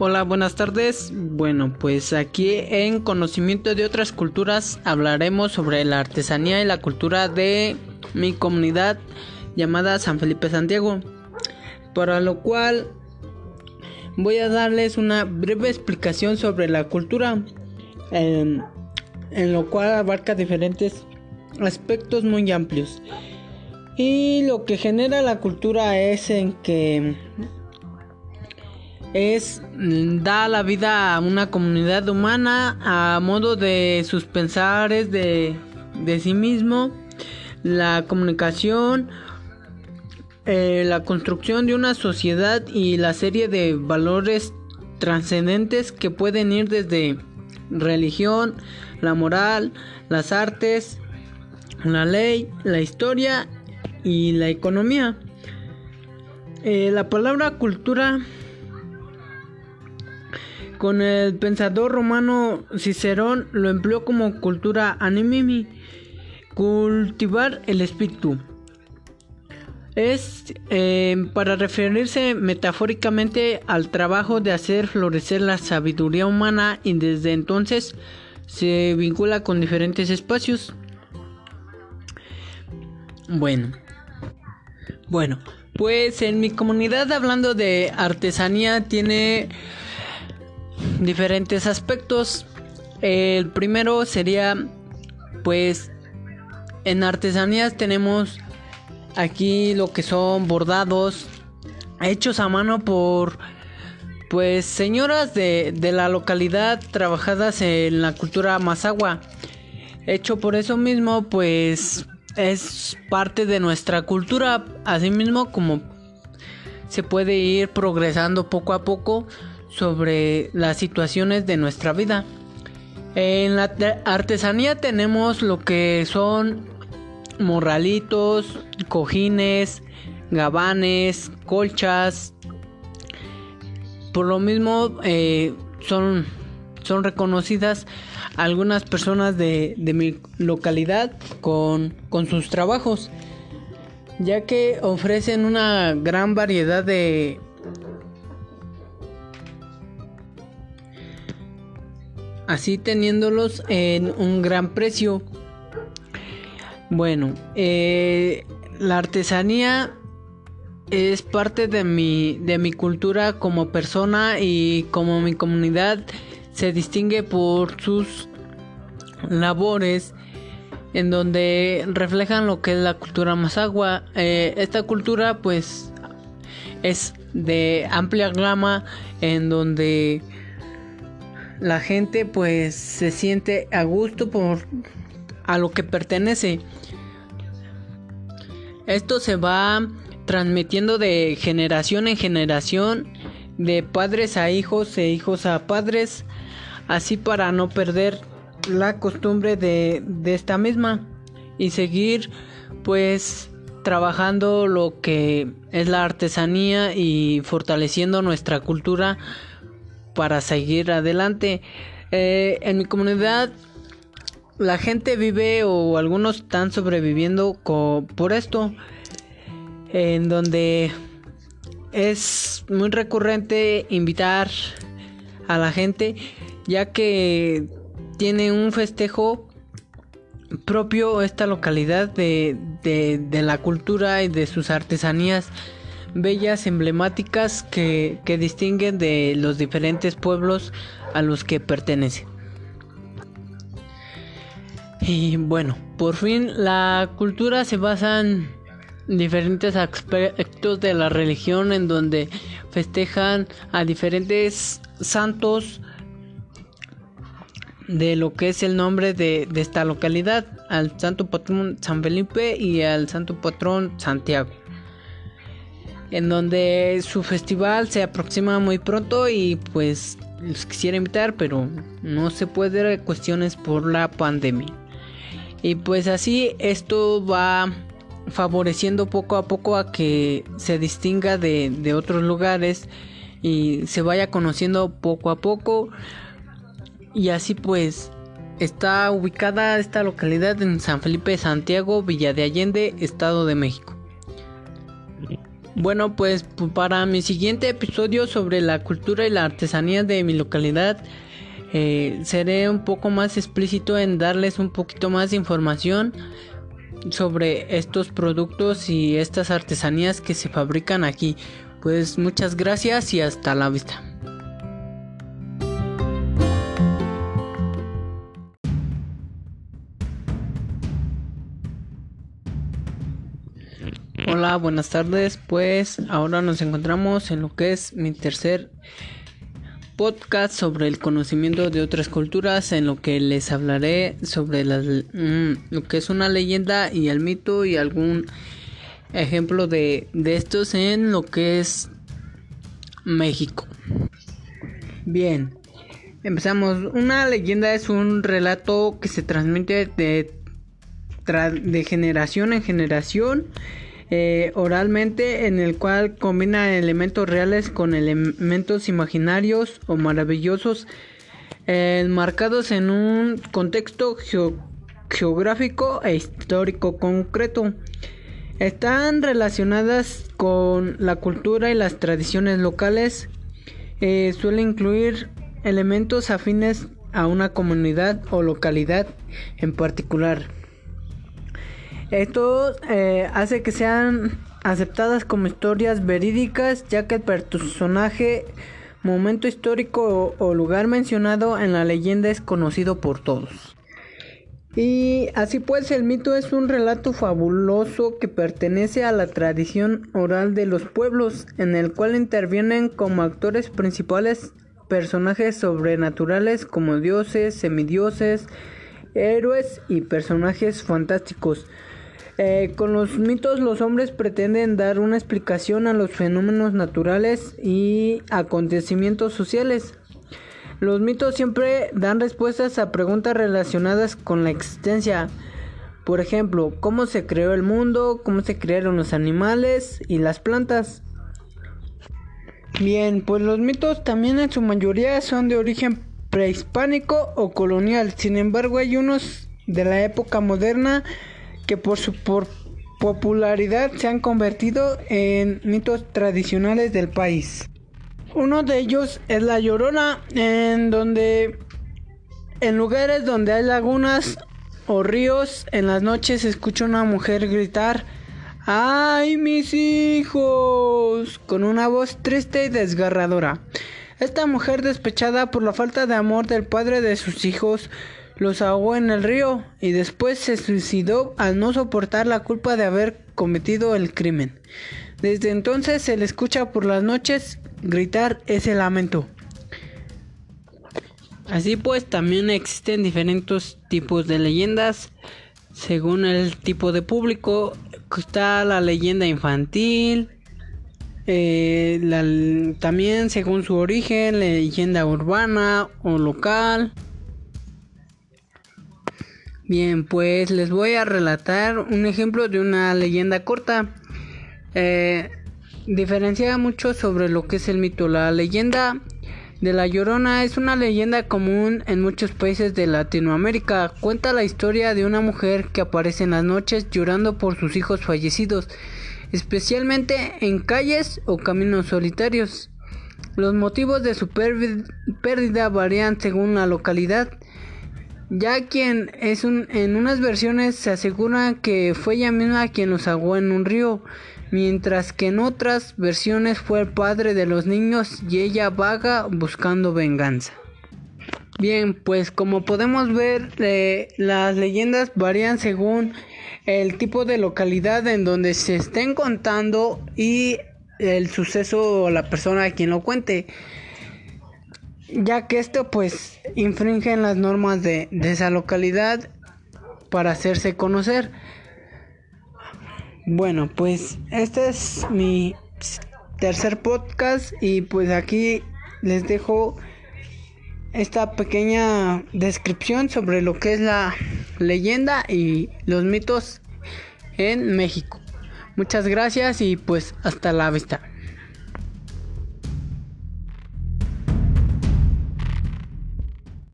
Hola, buenas tardes. Bueno, pues aquí en Conocimiento de otras culturas hablaremos sobre la artesanía y la cultura de mi comunidad llamada San Felipe Santiago. Para lo cual voy a darles una breve explicación sobre la cultura, en, en lo cual abarca diferentes aspectos muy amplios. Y lo que genera la cultura es en que es da la vida a una comunidad humana a modo de sus pensares de, de sí mismo, la comunicación, eh, la construcción de una sociedad y la serie de valores trascendentes que pueden ir desde religión, la moral, las artes, la ley, la historia y la economía. Eh, la palabra cultura con el pensador romano Cicerón lo empleó como cultura animimi, cultivar el espíritu. Es eh, para referirse metafóricamente al trabajo de hacer florecer la sabiduría humana y desde entonces se vincula con diferentes espacios. Bueno, bueno, pues en mi comunidad hablando de artesanía tiene diferentes aspectos. El primero sería, pues, en artesanías tenemos aquí lo que son bordados hechos a mano por, pues, señoras de, de la localidad trabajadas en la cultura mazagua. Hecho por eso mismo, pues, es parte de nuestra cultura, asimismo como se puede ir progresando poco a poco sobre las situaciones de nuestra vida. En la artesanía tenemos lo que son morralitos, cojines, gabanes, colchas. Por lo mismo eh, son, son reconocidas algunas personas de, de mi localidad con, con sus trabajos, ya que ofrecen una gran variedad de así teniéndolos en un gran precio. Bueno, eh, la artesanía es parte de mi, de mi cultura como persona y como mi comunidad se distingue por sus labores en donde reflejan lo que es la cultura mazagua. Eh, esta cultura pues es de amplia gama en donde la gente pues se siente a gusto por a lo que pertenece. Esto se va transmitiendo de generación en generación, de padres a hijos e hijos a padres, así para no perder la costumbre de, de esta misma y seguir pues trabajando lo que es la artesanía y fortaleciendo nuestra cultura para seguir adelante. Eh, en mi comunidad la gente vive o algunos están sobreviviendo por esto, en donde es muy recurrente invitar a la gente, ya que tiene un festejo propio esta localidad de, de la cultura y de sus artesanías bellas emblemáticas que, que distinguen de los diferentes pueblos a los que pertenece. Y bueno, por fin la cultura se basa en diferentes aspectos de la religión en donde festejan a diferentes santos de lo que es el nombre de, de esta localidad, al santo patrón San Felipe y al santo patrón Santiago en donde su festival se aproxima muy pronto y pues los quisiera invitar, pero no se puede cuestiones por la pandemia. Y pues así esto va favoreciendo poco a poco a que se distinga de, de otros lugares y se vaya conociendo poco a poco. Y así pues está ubicada esta localidad en San Felipe Santiago, Villa de Allende, Estado de México. Bueno, pues para mi siguiente episodio sobre la cultura y la artesanía de mi localidad, eh, seré un poco más explícito en darles un poquito más de información sobre estos productos y estas artesanías que se fabrican aquí. Pues muchas gracias y hasta la vista. Buenas tardes. Pues ahora nos encontramos en lo que es mi tercer podcast sobre el conocimiento de otras culturas, en lo que les hablaré sobre mm, lo que es una leyenda y el mito y algún ejemplo de, de estos en lo que es México. Bien, empezamos. Una leyenda es un relato que se transmite de, de generación en generación eh, oralmente en el cual combina elementos reales con elementos imaginarios o maravillosos enmarcados en un contexto geográfico e histórico concreto. Están relacionadas con la cultura y las tradiciones locales. Eh, suele incluir elementos afines a una comunidad o localidad en particular. Esto eh, hace que sean aceptadas como historias verídicas, ya que el personaje, momento histórico o, lugar mencionado en la leyenda es conocido por todos. Y así pues el mito es un relato fabuloso que pertenece a la tradición oral de los pueblos, en el cual intervienen como actores principales personajes sobrenaturales como dioses, semidioses, héroes y personajes fantásticos. Eh, con los mitos los hombres pretenden dar una explicación a los fenómenos naturales y acontecimientos sociales. Los mitos siempre dan respuestas a preguntas relacionadas con la existencia. Por ejemplo, cómo se creó el mundo, cómo se crearon los animales y las plantas. Bien, pues los mitos también en su mayoría son de origen prehispánico o colonial. Sin embargo, hay unos de la época moderna que por su popularidad se han convertido en mitos tradicionales del país. Uno de ellos es la Llorona, en donde en lugares donde hay lagunas o ríos, en las noches se escucha una mujer gritar ¡Ay, mis hijos! con una voz triste y desgarradora. Esta mujer despechada por la falta de amor del padre de sus hijos los ahogó en el río y después se suicidó al no soportar la culpa de haber cometido el crimen. Desde entonces se le escucha por las noches gritar ese lamento. Así pues, también existen diferentes tipos de leyendas según el tipo de público. Está la leyenda infantil, eh, también según su origen, leyenda urbana o local. Bien, pues les voy a relatar un ejemplo de una leyenda corta. Eh, diferencia mucho sobre lo que es el mito. La leyenda de la Llorona es una leyenda común en muchos países de Latinoamérica. Cuenta la historia de una mujer que aparece en las noches llorando por sus hijos fallecidos, especialmente en calles o caminos solitarios. Los motivos de su pérdida varían según la localidad ya quien es un, en unas versiones se asegura que fue ella misma quien los ahogó en un río, mientras que en otras versiones fue el padre de los niños y ella vaga buscando venganza. Bien, pues como podemos ver, eh, las leyendas varían según el tipo de localidad en donde se estén contando y el suceso o la persona a quien lo cuente ya que esto pues infringe en las normas de, esa localidad para hacerse conocer. Bueno, pues este es mi tercer podcast y pues aquí les dejo esta pequeña descripción sobre lo que es la leyenda y los mitos en México. Muchas gracias y pues hasta la vista.